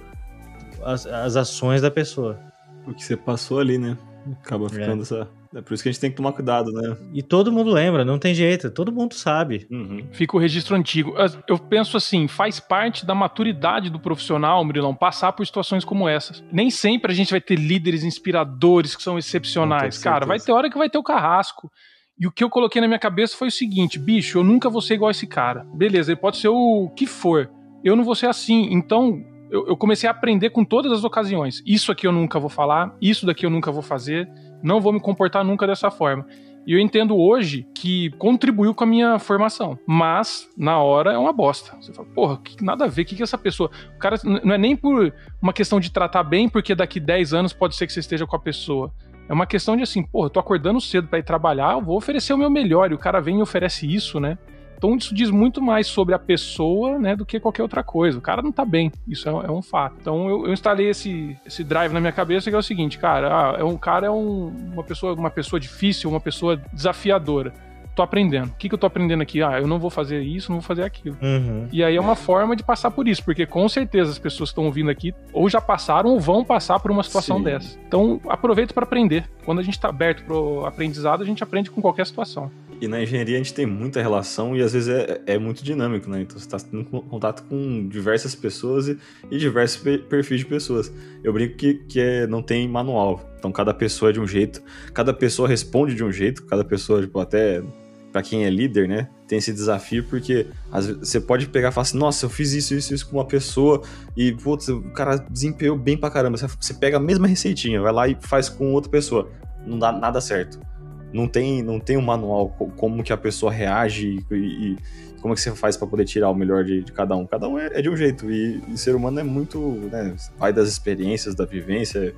S2: as, as ações da pessoa.
S3: O que você passou ali, né? Acaba é. ficando é. essa. É por isso que a gente tem que tomar cuidado, né?
S2: E todo mundo lembra, não tem jeito, todo mundo sabe.
S4: Uhum. Fica o registro antigo. Eu penso assim, faz parte da maturidade do profissional, Murilão, passar por situações como essas. Nem sempre a gente vai ter líderes inspiradores que são excepcionais. Cara, vai ter hora que vai ter o carrasco. E o que eu coloquei na minha cabeça foi o seguinte: bicho, eu nunca vou ser igual a esse cara. Beleza, ele pode ser o que for. Eu não vou ser assim. Então, eu, eu, comecei a aprender com todas as ocasiões. Isso aqui eu nunca vou falar, isso daqui eu nunca vou fazer, não vou me comportar nunca dessa forma. E eu entendo hoje que contribuiu com a minha formação. Mas, na hora, é uma bosta. Você fala, porra, que, nada a ver, o que, que essa pessoa. O cara não é nem por uma questão de tratar bem, porque daqui 10 anos pode ser que você esteja com a pessoa. É uma questão de assim, porra, eu tô acordando cedo para ir trabalhar, eu vou oferecer o meu melhor. E o cara vem e oferece isso, né? Então isso diz muito mais sobre a pessoa, né, do que qualquer outra coisa. O cara não tá bem, isso é, é um fato. Então eu, eu, instalei esse, esse drive na minha cabeça que é o seguinte, cara, ah, é um cara é um, uma pessoa uma pessoa difícil, uma pessoa desafiadora tô aprendendo. O que, que eu tô aprendendo aqui? Ah, eu não vou fazer isso, não vou fazer aquilo.
S2: Uhum.
S4: E aí é uma forma de passar por isso, porque com certeza as pessoas que estão ouvindo aqui ou já passaram ou vão passar por uma situação Sim. dessa. Então aproveita para aprender. Quando a gente está aberto pro aprendizado, a gente aprende com qualquer situação.
S3: E na engenharia a gente tem muita relação e às vezes é, é muito dinâmico, né? Então você está tendo contato com diversas pessoas e, e diversos perfis de pessoas. Eu brinco que, que é, não tem manual. Então cada pessoa é de um jeito, cada pessoa responde de um jeito, cada pessoa, tipo, até para quem é líder, né? Tem esse desafio porque às vezes, você pode pegar e falar assim, nossa, eu fiz isso, isso, isso com uma pessoa e, putz, o cara desempenhou bem pra caramba. Você, você pega a mesma receitinha, vai lá e faz com outra pessoa. Não dá nada certo não tem, não tem um manual como que a pessoa reage e, e como é que você faz para poder tirar o melhor de, de, cada um. Cada um é, é de um jeito e, e ser humano é muito, né, vai das experiências, da vivência,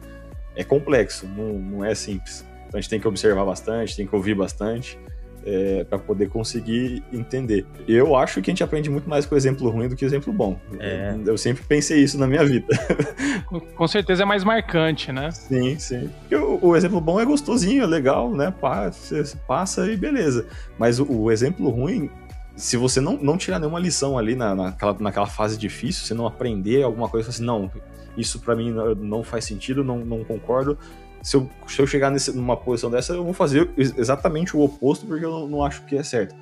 S3: é complexo, não, não é simples. Então a gente tem que observar bastante, tem que ouvir bastante é, para poder conseguir entender. Eu acho que a gente aprende muito mais com exemplo ruim do que exemplo bom. É. Eu sempre pensei isso na minha vida.
S4: Com certeza é mais marcante, né?
S3: Sim, sim. O, o, exemplo bom é gostosinho, é legal, né? Passa, passa e beleza. Mas o, o exemplo ruim, se você não, não tirar nenhuma lição ali na, naquela, naquela fase difícil, você não aprender alguma coisa, assim, não, isso para mim não faz sentido, não, não concordo, se eu, se eu chegar nesse, numa posição dessa, eu vou fazer exatamente o oposto, porque eu não, não acho que é certo.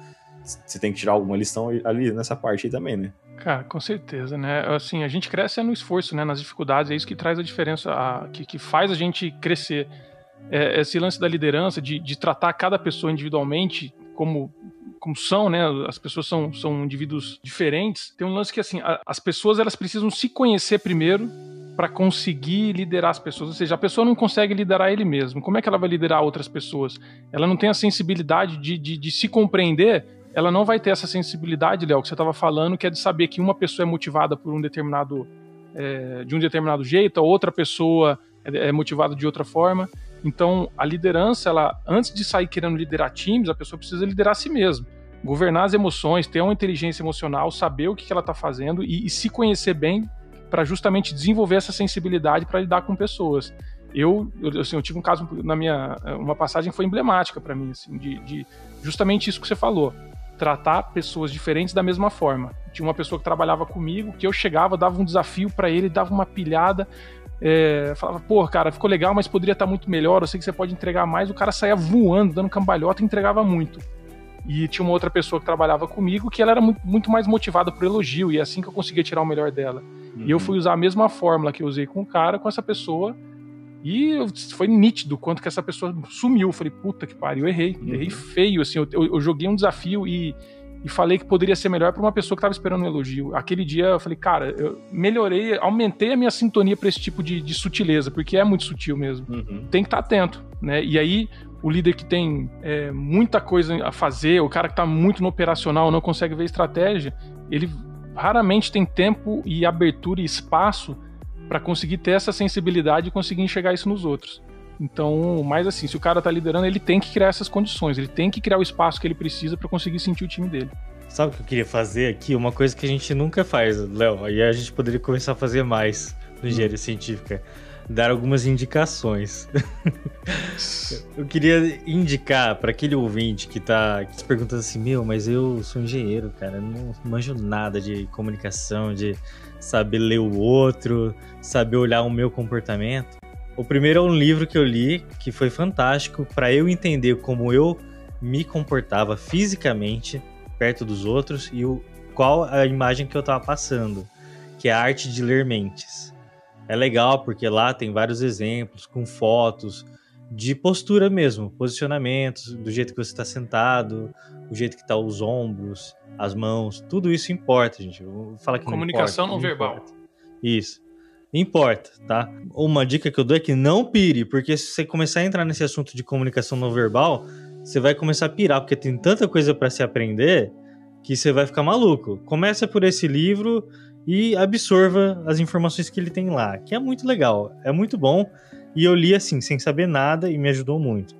S3: Você tem que tirar alguma lição ali nessa parte aí também, né?
S4: Cara, com certeza, né? Assim, a gente cresce no esforço, né? Nas dificuldades, é isso que traz a diferença, a, que, que faz a gente crescer. É, esse lance da liderança, de, de tratar cada pessoa individualmente como como são, né? As pessoas são, são indivíduos diferentes. Tem um lance que assim, a, as pessoas elas precisam se conhecer primeiro para conseguir liderar as pessoas. Ou seja, a pessoa não consegue liderar ele mesmo. Como é que ela vai liderar outras pessoas? Ela não tem a sensibilidade de, de, de se compreender. Ela não vai ter essa sensibilidade, Léo, que você estava falando, que é de saber que uma pessoa é motivada por um determinado é, de um determinado jeito, a outra pessoa é, é motivada de outra forma. Então, a liderança, ela, antes de sair querendo liderar times, a pessoa precisa liderar a si mesma. Governar as emoções, ter uma inteligência emocional, saber o que ela está fazendo e, e se conhecer bem para justamente desenvolver essa sensibilidade para lidar com pessoas. Eu, assim, eu tive um caso na minha. Uma passagem foi emblemática para mim, assim, de, de justamente isso que você falou. Tratar pessoas diferentes da mesma forma. Tinha uma pessoa que trabalhava comigo, que eu chegava, dava um desafio para ele, dava uma pilhada, é, falava, pô, cara, ficou legal, mas poderia estar tá muito melhor, eu sei que você pode entregar mais. O cara saía voando, dando cambalhota e entregava muito. E tinha uma outra pessoa que trabalhava comigo que ela era muito, muito mais motivada por elogio, e é assim que eu conseguia tirar o melhor dela. Uhum. E eu uhum. fui usar a mesma fórmula que eu usei com o cara, com essa pessoa, e foi nítido quanto que essa pessoa sumiu. Eu falei, puta que pariu, eu errei, uhum. errei feio, assim, eu, eu, eu, joguei um desafio e, e falei que poderia ser melhor para uma pessoa que estava esperando um elogio. Aquele dia eu falei, cara, eu melhorei, aumentei a minha sintonia para esse tipo de, de, sutileza, porque é muito sutil mesmo. Uhum. Tem que estar tá atento, né? E aí o líder que tem é, muita coisa a fazer, o cara que está muito no operacional, não consegue ver estratégia, ele raramente tem tempo e abertura e espaço para conseguir ter essa sensibilidade e conseguir enxergar isso nos outros. Então, mais assim, se o cara está liderando, ele tem que criar essas condições, ele tem que criar o espaço que ele precisa para conseguir sentir o time dele.
S2: Sabe o que eu queria fazer aqui? Uma coisa que a gente nunca faz, Léo, e a gente poderia começar a fazer mais no engenharia hum. científica dar algumas indicações. eu queria indicar para aquele ouvinte que tá se perguntando assim: Meu, mas eu sou engenheiro, cara, não manjo nada de comunicação, de saber ler o outro, saber olhar o meu comportamento. O primeiro é um livro que eu li que foi fantástico para eu entender como eu me comportava fisicamente perto dos outros e o, qual a imagem que eu estava passando, que é a arte de ler mentes é legal porque lá tem vários exemplos com fotos de postura mesmo, posicionamentos, do jeito que você está sentado, o jeito que está os ombros, as mãos, tudo isso importa, gente. Vou falar que
S4: comunicação
S2: não,
S4: importa, não verbal.
S2: Importa. Isso. Importa, tá? Uma dica que eu dou é que não pire, porque se você começar a entrar nesse assunto de comunicação não verbal, você vai começar a pirar, porque tem tanta coisa para se aprender que você vai ficar maluco. Começa por esse livro e absorva as informações que ele tem lá, que é muito legal, é muito bom. E eu li assim, sem saber nada e me ajudou muito.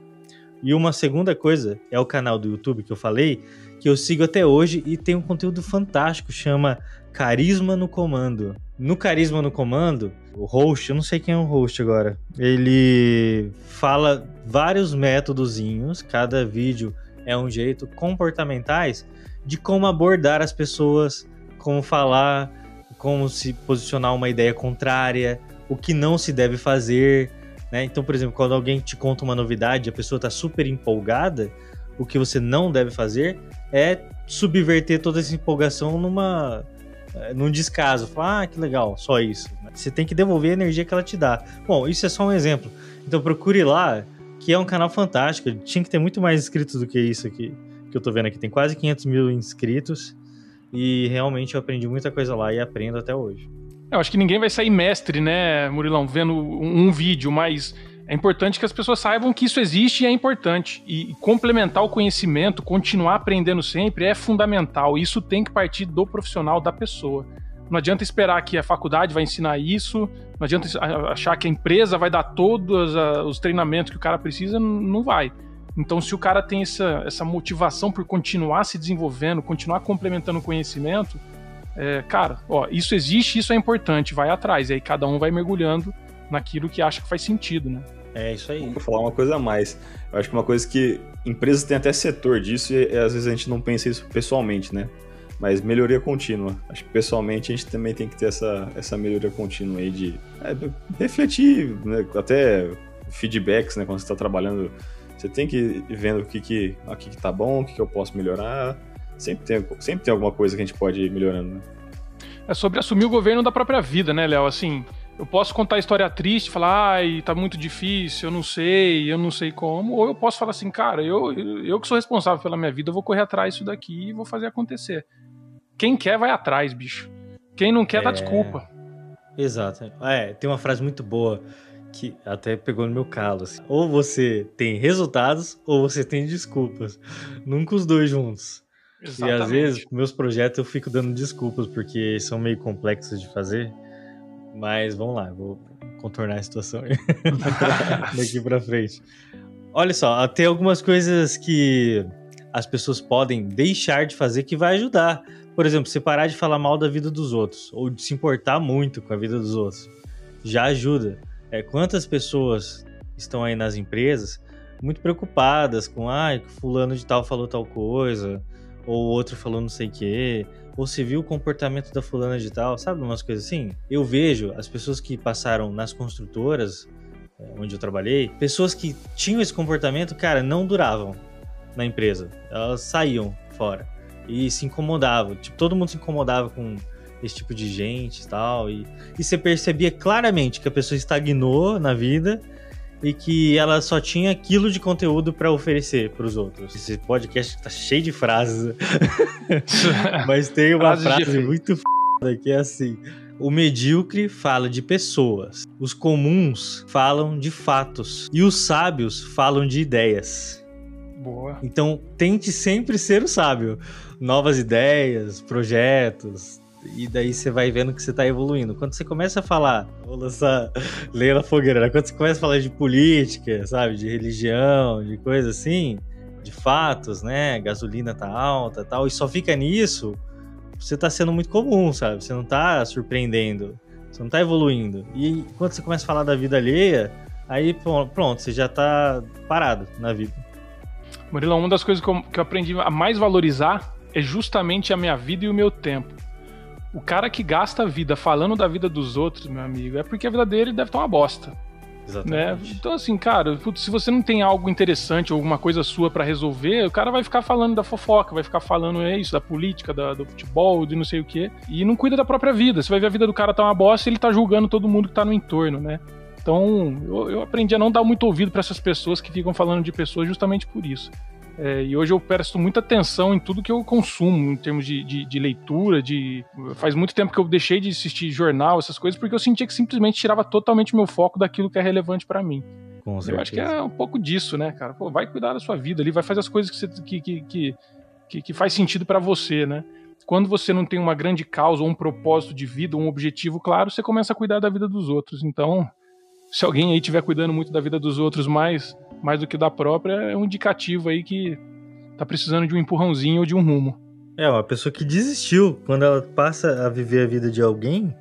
S2: E uma segunda coisa é o canal do YouTube que eu falei, que eu sigo até hoje e tem um conteúdo fantástico, chama Carisma no Comando. No Carisma no Comando, o host, eu não sei quem é o host agora, ele fala vários métodozinhos, cada vídeo é um jeito, comportamentais, de como abordar as pessoas, como falar, como se posicionar uma ideia contrária, o que não se deve fazer. Né? Então, por exemplo, quando alguém te conta uma novidade, a pessoa está super empolgada, o que você não deve fazer é subverter toda essa empolgação numa eh, num descaso. Falar, ah, que legal, só isso. Você tem que devolver a energia que ela te dá. Bom, isso é só um exemplo. Então procure lá, que é um canal fantástico. Tinha que ter muito mais inscritos do que isso aqui que eu tô vendo aqui. Tem quase 500 mil inscritos. E realmente eu aprendi muita coisa lá e aprendo até hoje.
S4: Eu acho que ninguém vai sair mestre, né, Murilão, vendo um, um vídeo, mas é importante que as pessoas saibam que isso existe e é importante. E complementar o conhecimento, continuar aprendendo sempre é fundamental. Isso tem que partir do profissional, da pessoa. Não adianta esperar que a faculdade vai ensinar isso, não adianta achar que a empresa vai dar todos os treinamentos que o cara precisa, não vai. Então, se o cara tem essa, essa motivação por continuar se desenvolvendo, continuar complementando o conhecimento, é, cara, ó, isso existe, isso é importante, vai atrás. E aí cada um vai mergulhando naquilo que acha que faz sentido, né?
S3: É isso aí. Vou falar uma coisa a mais. Eu acho que uma coisa que empresas têm até setor disso e, e às vezes a gente não pensa isso pessoalmente, né? Mas melhoria contínua. Acho que pessoalmente a gente também tem que ter essa, essa melhoria contínua aí de é, refletir, né? até feedbacks, né? Quando você está trabalhando você tem que ir vendo o que, que aqui que tá bom, o que, que eu posso melhorar. Sempre tem, sempre tem alguma coisa que a gente pode ir melhorando, né?
S4: É sobre assumir o governo da própria vida, né, Léo? Assim, eu posso contar a história triste, falar, ai, tá muito difícil, eu não sei, eu não sei como, ou eu posso falar assim, cara, eu, eu que sou responsável pela minha vida, eu vou correr atrás disso daqui e vou fazer acontecer. Quem quer, vai atrás, bicho. Quem não quer, é... dá desculpa.
S2: Exato. É, tem uma frase muito boa que até pegou no meu calo. Assim. Ou você tem resultados ou você tem desculpas. Nunca os dois juntos. Exatamente. E às vezes, meus projetos eu fico dando desculpas porque são meio complexos de fazer. Mas vamos lá, vou contornar a situação daqui para frente. Olha só, tem algumas coisas que as pessoas podem deixar de fazer que vai ajudar. Por exemplo, você parar de falar mal da vida dos outros, ou de se importar muito com a vida dos outros, já ajuda. É, quantas pessoas estão aí nas empresas muito preocupadas com, ah, fulano de tal falou tal coisa, ou outro falou não sei o quê, ou se viu o comportamento da fulana de tal, sabe umas coisas assim? Eu vejo as pessoas que passaram nas construtoras, é, onde eu trabalhei, pessoas que tinham esse comportamento, cara, não duravam na empresa. Elas saíam fora e se incomodavam. Tipo, todo mundo se incomodava com esse tipo de gente e tal. E, e você percebia claramente que a pessoa estagnou na vida e que ela só tinha aquilo de conteúdo para oferecer para os outros. Esse podcast tá cheio de frases, mas tem uma frase muito f... que é assim: o medíocre fala de pessoas, os comuns falam de fatos e os sábios falam de ideias.
S4: Boa.
S2: Então tente sempre ser o sábio. Novas ideias, projetos, e daí você vai vendo que você tá evoluindo. Quando você começa a falar, vou lançar Leila Fogueira, quando você começa a falar de política, sabe, de religião, de coisa assim, de fatos, né, gasolina tá alta tal, e só fica nisso, você tá sendo muito comum, sabe? Você não tá surpreendendo, você não tá evoluindo. E quando você começa a falar da vida alheia, aí pronto, você já tá parado na vida.
S4: Murilo, uma das coisas que eu, que eu aprendi a mais valorizar é justamente a minha vida e o meu tempo. O cara que gasta a vida falando da vida dos outros, meu amigo, é porque a vida dele deve estar uma bosta.
S2: Exatamente.
S4: Né? Então, assim, cara, putz, se você não tem algo interessante, alguma coisa sua para resolver, o cara vai ficar falando da fofoca, vai ficar falando é isso, da política, da, do futebol, de não sei o quê, e não cuida da própria vida. Você vai ver a vida do cara tá uma bosta e ele tá julgando todo mundo que tá no entorno, né? Então, eu, eu aprendi a não dar muito ouvido para essas pessoas que ficam falando de pessoas justamente por isso. É, e hoje eu presto muita atenção em tudo que eu consumo, em termos de, de, de, leitura, de. Faz muito tempo que eu deixei de assistir jornal, essas coisas, porque eu sentia que simplesmente tirava totalmente meu foco daquilo que é relevante para mim.
S2: Com
S4: eu acho que é um pouco disso, né, cara? Pô, vai cuidar da sua vida ali, vai fazer as coisas que, você, que, que, que, que faz sentido para você, né? Quando você não tem uma grande causa, ou um propósito de vida, um objetivo claro, você começa a cuidar da vida dos outros. Então, se alguém aí estiver cuidando muito da vida dos outros mais, mais do que da própria, é um indicativo aí que tá precisando de um empurrãozinho ou de um rumo.
S2: É, uma pessoa que desistiu, quando ela passa a viver a vida de alguém,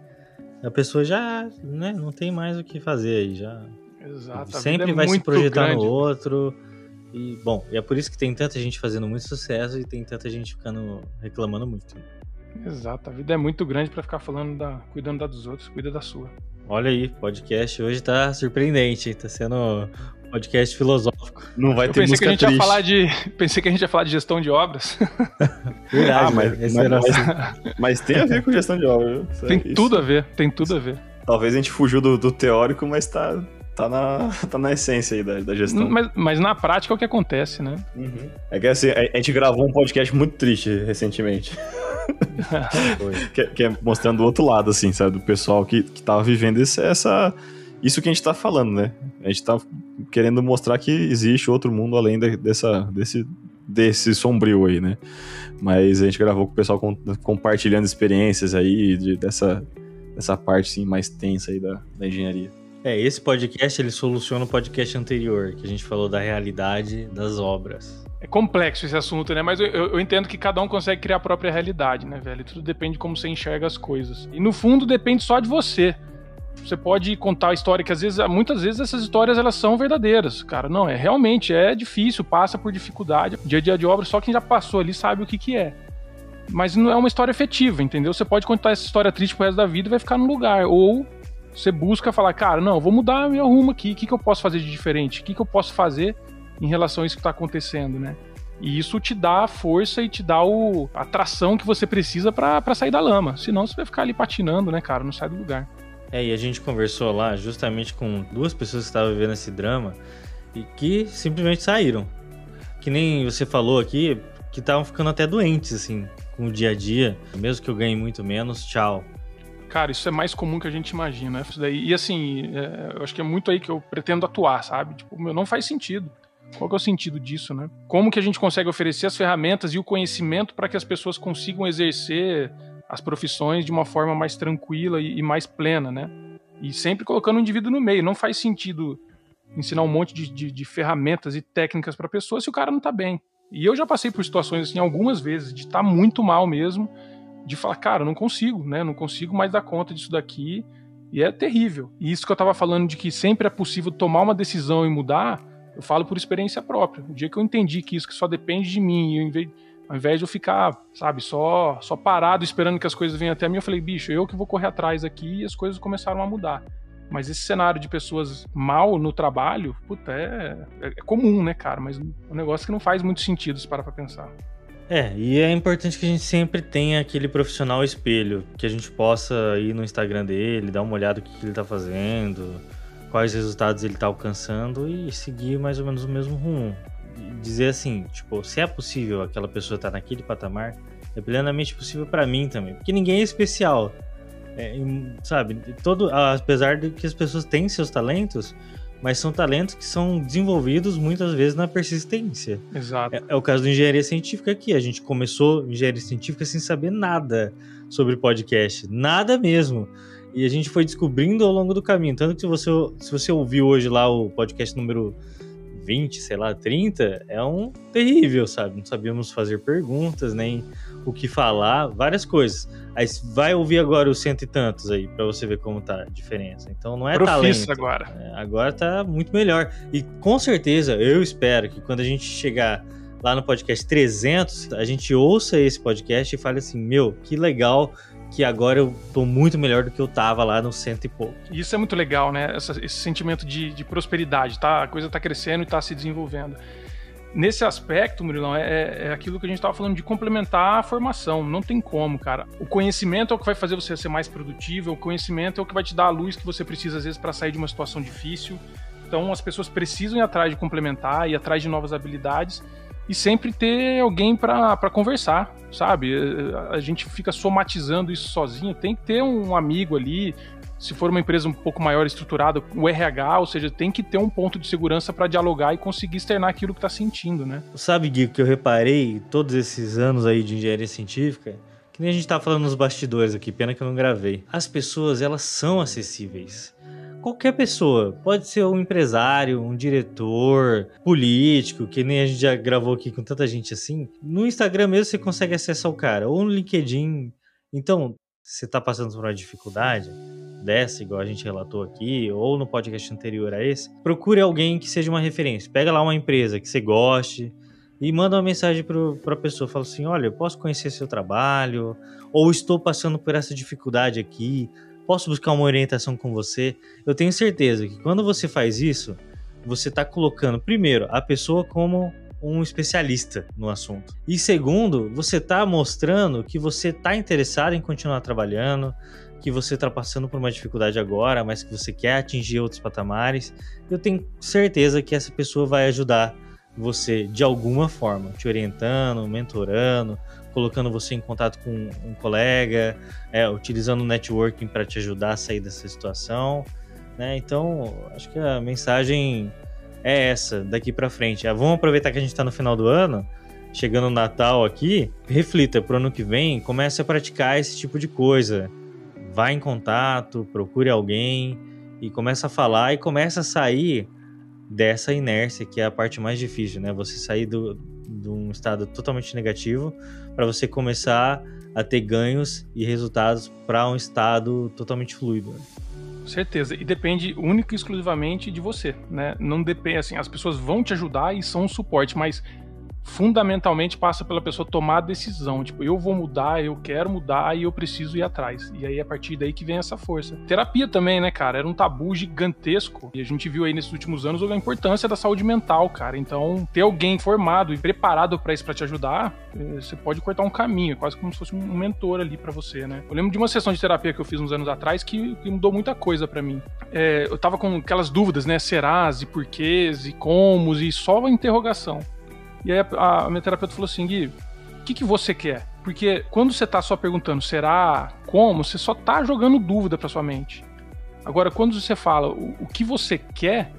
S2: a pessoa já né, não tem mais o que fazer aí, já.
S4: Exato.
S2: Sempre
S4: é
S2: vai se projetar
S4: grande.
S2: no outro. E, bom, é por isso que tem tanta gente fazendo muito sucesso e tem tanta gente ficando reclamando muito.
S4: Exato, a vida é muito grande para ficar falando da, cuidando da dos outros, cuida da sua.
S2: Olha aí, podcast hoje tá surpreendente, tá sendo podcast filosófico.
S3: Não vai
S4: Eu
S3: ter
S4: pensei que a
S3: música
S4: gente ia
S3: triste.
S4: falar de, pensei que a gente ia falar de gestão de obras.
S2: Verdade,
S3: Ah, mas,
S2: velho, esse
S3: mas,
S2: era
S3: mas- mas tem a ver com gestão de obra. viu? Isso é-
S4: tem
S3: isso-
S4: tudo a ver, tem tudo a ver.
S3: Talvez a gente fugiu do, do teórico, mas tá, tá, na, tá na essência aí da, da gestão.
S4: Mas, mas na prática é o que acontece, né?
S3: Uhum. É que assim, a, a gente gravou um podcast muito triste recentemente. Que, que é mostrando o outro lado, assim, sabe? Do pessoal que, que tava vivendo esse, essa. Isso que a gente tá falando, né? A gente tá querendo mostrar que existe outro mundo além da- dessa, desse, desse sombrio aí, né? Mas a gente gravou com o pessoal com- compartilhando experiências aí de- dessa, dessa parte assim, mais tensa aí da, da engenharia.
S2: É, esse podcast ele soluciona o podcast anterior, que a gente falou da realidade das obras.
S4: É complexo esse assunto, né? Mas eu, eu- eu entendo que cada um consegue criar a própria realidade, né, velho? Tudo depende de como você enxerga as coisas. E no fundo depende só de você. Você pode contar a história que às vezes, muitas vezes essas histórias elas são verdadeiras, cara. Não, é realmente é difícil, passa por dificuldade. Dia a dia de obra, só quem já passou ali sabe o que que é. Mas não é uma história efetiva, entendeu? Você pode contar essa história triste pro resto da vida e vai ficar no lugar. Ou você busca falar, cara, não, vou mudar meu rumo aqui. O que, que eu posso fazer de diferente? O que, que eu posso fazer em relação a isso que está acontecendo, né? E isso te dá a força e te dá o, a tração que você precisa para sair da lama. Senão você vai ficar ali patinando, né, cara? Não sai do lugar.
S2: É, e a gente conversou lá justamente com duas pessoas que estavam vivendo esse drama e que simplesmente saíram. Que nem você falou aqui, que estavam ficando até doentes, assim, com o dia a dia. Mesmo que eu ganhe muito menos, tchau.
S4: Cara, isso é mais comum que a gente imagina, né? Isso daí, e assim, é, eu acho que é muito aí que eu pretendo atuar, sabe? Tipo, meu, não faz sentido. Qual é o sentido disso, né? Como que a gente consegue oferecer as ferramentas e o conhecimento para que as pessoas consigam exercer as profissões de uma forma mais tranquila e, e mais plena, né? E sempre colocando o indivíduo no meio. Não faz sentido ensinar um monte de, de, de ferramentas e técnicas para pessoa se o cara não tá bem. E eu já passei por situações assim algumas vezes de estar tá muito mal mesmo, de falar, cara, não consigo, né? Não consigo mais dar conta disso daqui. E é terrível. E isso que eu tava falando de que sempre é possível tomar uma decisão e mudar, eu falo por experiência própria. O dia que eu entendi que isso que só depende de mim, eu, ao invés de eu ficar, sabe, só, só parado esperando que as coisas venham até mim, eu falei, bicho, eu que vou correr atrás aqui e as coisas começaram a mudar. Mas esse cenário de pessoas mal no trabalho, puta, é, é, é comum, né, cara? Mas é um negócio que não faz muito sentido se parar pra pensar.
S2: É, e é importante que a gente sempre tenha aquele profissional espelho, que a gente possa ir no Instagram dele, dar uma olhada no que ele tá fazendo, quais resultados ele tá alcançando e seguir mais ou menos o mesmo rumo. Dizer assim, tipo, se é possível aquela pessoa estar tá naquele patamar, é plenamente possível para mim também, porque ninguém é especial. É, sabe, todo, apesar de que as pessoas têm seus talentos, mas são talentos que são desenvolvidos muitas vezes na persistência.
S4: Exato.
S2: É, é, o caso da engenharia científica aqui. A gente começou engenharia científica sem saber nada sobre podcast, nada mesmo. E a gente foi descobrindo ao longo do caminho. Tanto que se você, se você ouviu hoje lá o podcast número 20, sei lá, 30, é um terrível, sabe? Não sabíamos fazer perguntas, nem o que falar, várias coisas. Aí vai ouvir agora os cento e tantos aí, para você ver como tá a diferença. Então não é
S4: Profissa
S2: talento.
S4: agora.
S2: É, agora tá muito melhor. E com certeza, eu espero que quando a gente chegar lá no podcast 300, a gente ouça esse podcast e fale assim: meu, que legal que agora eu tô muito melhor do que eu tava lá no cento e pouco.
S4: Isso é muito legal, né? Essa, esse sentimento de, de prosperidade, tá? A coisa tá crescendo e tá se desenvolvendo nesse aspecto, Murilão, é, é aquilo que a gente estava falando de complementar a formação. Não tem como, cara. O conhecimento é o que vai fazer você ser mais produtivo, o conhecimento é o que vai te dar a luz que você precisa, às vezes, para sair de uma situação difícil. Então, as pessoas precisam ir atrás de complementar, ir atrás de novas habilidades e sempre ter alguém para conversar, sabe? A gente fica somatizando isso sozinho, tem que ter um amigo ali, se for uma empresa um pouco maior estruturada, o RH, ou seja, tem que ter um ponto de segurança para dialogar e conseguir externar aquilo que está sentindo, né?
S2: Sabe, Gui, que eu reparei todos esses anos aí de engenharia científica, que nem a gente tá falando nos bastidores aqui, pena que eu não gravei. As pessoas, elas são acessíveis. Qualquer pessoa, pode ser um empresário, um diretor, político, que nem a gente já gravou aqui com tanta gente assim. No Instagram mesmo você consegue acessar o cara, ou no LinkedIn. Então, você tá passando por uma dificuldade, dessa, igual a gente relatou aqui, ou no podcast anterior a esse, procure alguém que seja uma referência. Pega lá uma empresa que você goste e manda uma mensagem para a pessoa. Fala assim: olha, eu posso conhecer seu trabalho, ou estou passando por essa dificuldade aqui, posso buscar uma orientação com você. Eu tenho certeza que quando você faz isso, você está colocando, primeiro, a pessoa como um especialista no assunto. E segundo, você está mostrando que você está interessado em continuar trabalhando, que você está passando por uma dificuldade agora, mas que você quer atingir outros patamares, eu tenho certeza que essa pessoa vai ajudar você de alguma forma, te orientando, mentorando, colocando você em contato com um colega, é, utilizando o networking para te ajudar a sair dessa situação. Né? Então, acho que a mensagem é essa daqui para frente. É, vamos aproveitar que a gente está no final do ano, chegando o Natal aqui, reflita para o ano que vem, comece a praticar esse tipo de coisa vá em contato, procure alguém e começa a falar e começa a sair dessa inércia que é a parte mais difícil, né? Você sair do, de um estado totalmente negativo para você começar a ter ganhos e resultados para um estado totalmente fluido.
S4: Certeza. E depende única e exclusivamente de você, né? Não depende assim, as pessoas vão te ajudar e são um suporte, mas fundamentalmente passa pela pessoa tomar a decisão. Tipo, eu vou mudar, eu quero mudar e eu preciso ir atrás. E aí, a partir daí que vem essa força. Terapia também, né, cara? Era um tabu gigantesco. E a gente viu aí nesses últimos anos a importância da saúde mental, cara. Então, ter alguém formado e preparado para isso, para te ajudar, eh, você pode cortar um caminho, quase como se fosse um mentor ali para você, né? Eu lembro de uma sessão de terapia que eu fiz uns anos atrás que, que mudou muita coisa para mim. É, eu tava com aquelas dúvidas, né? Serás e porquês e comos e só uma interrogação. E aí a, a minha terapeuta falou assim, Gui, o que, que você quer? Porque quando você tá só perguntando será, como, você só tá jogando dúvida pra sua mente. Agora, quando você fala o, o que você quer,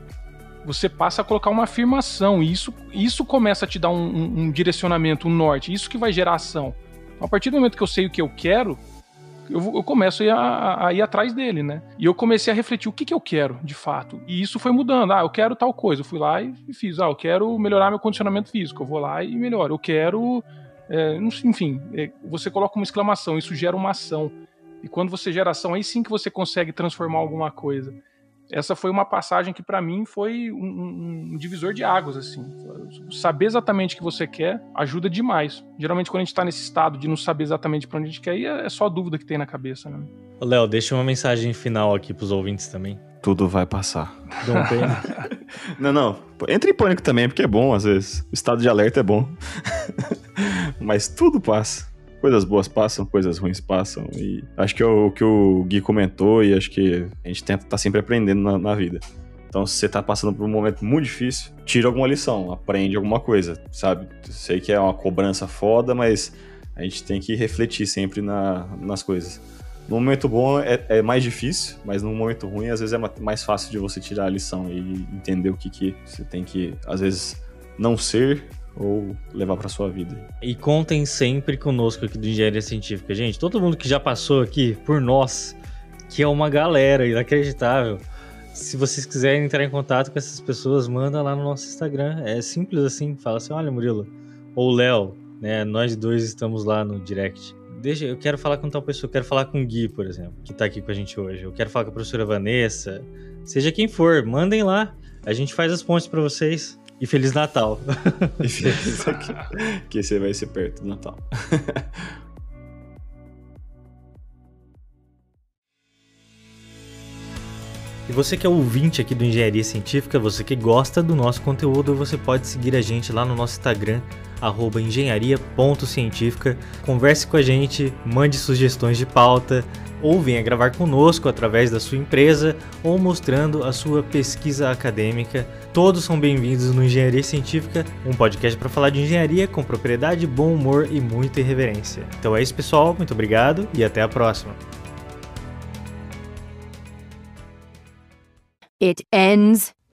S4: você passa a colocar uma afirmação, e isso, isso começa a te dar um, um, um direcionamento, um norte, isso que vai gerar ação. Então, a partir do momento que eu sei o que eu quero, eu, eu começo a ir, a, ir, atrás dele, né? E eu comecei a refletir o que, que eu quero, de fato. E isso foi mudando. Ah, eu quero tal coisa. Eu fui lá e fiz. Ah, eu quero melhorar meu condicionamento físico. Eu vou lá e melhoro. Eu quero É, enfim, é, você coloca uma exclamação, isso gera uma ação. E quando você gera ação, aí sim que você consegue transformar alguma coisa. Essa foi uma passagem que para mim foi um, um, divisor de águas, assim. Saber exatamente o que você quer ajuda demais. Geralmente quando a gente tá nesse estado de não saber exatamente para onde a gente quer ir, é só dúvida que tem na cabeça, né?
S2: Léo, deixa uma mensagem final aqui pros ouvintes também.
S3: Tudo vai passar. não, não. Entre em pânico também, porque é bom às vezes. O estado de alerta é bom. Mas tudo passa coisas boas passam, coisas ruins passam. E acho que é o que o Gui comentou e acho que a gente tenta estar tá sempre aprendendo na, na, vida. Então, se você tá passando por um momento muito difícil, tira alguma lição, aprende alguma coisa, sabe? Sei que é uma cobrança foda, mas a gente tem que refletir sempre na, nas coisas. No momento bom é, é, mais difícil, mas no momento ruim, às vezes é mais fácil de você tirar a lição e entender o que, que você tem que, às vezes, não ser ou levar para sua vida.
S2: E contem sempre conosco aqui do Engenharia Científica, gente. Todo mundo que já passou aqui por nós, que é uma galera inacreditável. Se vocês quiserem entrar em contato com essas pessoas, manda lá no nosso Instagram. É simples assim, fala assim: "Olha, Murilo, ou Léo, né? Nós dois estamos lá no direct. Deixa, eu quero falar com tal pessoa, eu quero falar com o Gui, por exemplo, que tá aqui com a gente hoje. Eu quero falar com a professora Vanessa, seja quem for, mandem lá. A gente faz as pontes para vocês. E Feliz Natal.
S3: E feliz que você vai ser perto do Natal.
S2: E você que é ouvinte aqui do Engenharia Científica, você que gosta do nosso conteúdo, você pode seguir a gente lá no nosso Instagram, engenharia.científica. Converse com a gente, mande sugestões de pauta, ou venha gravar conosco através da sua empresa ou mostrando a sua pesquisa acadêmica. Todos são bem-vindos no Engenharia Científica, um podcast para falar de engenharia com propriedade, bom humor e muita irreverência. Então é isso, pessoal. Muito obrigado e até a próxima.
S8: It ends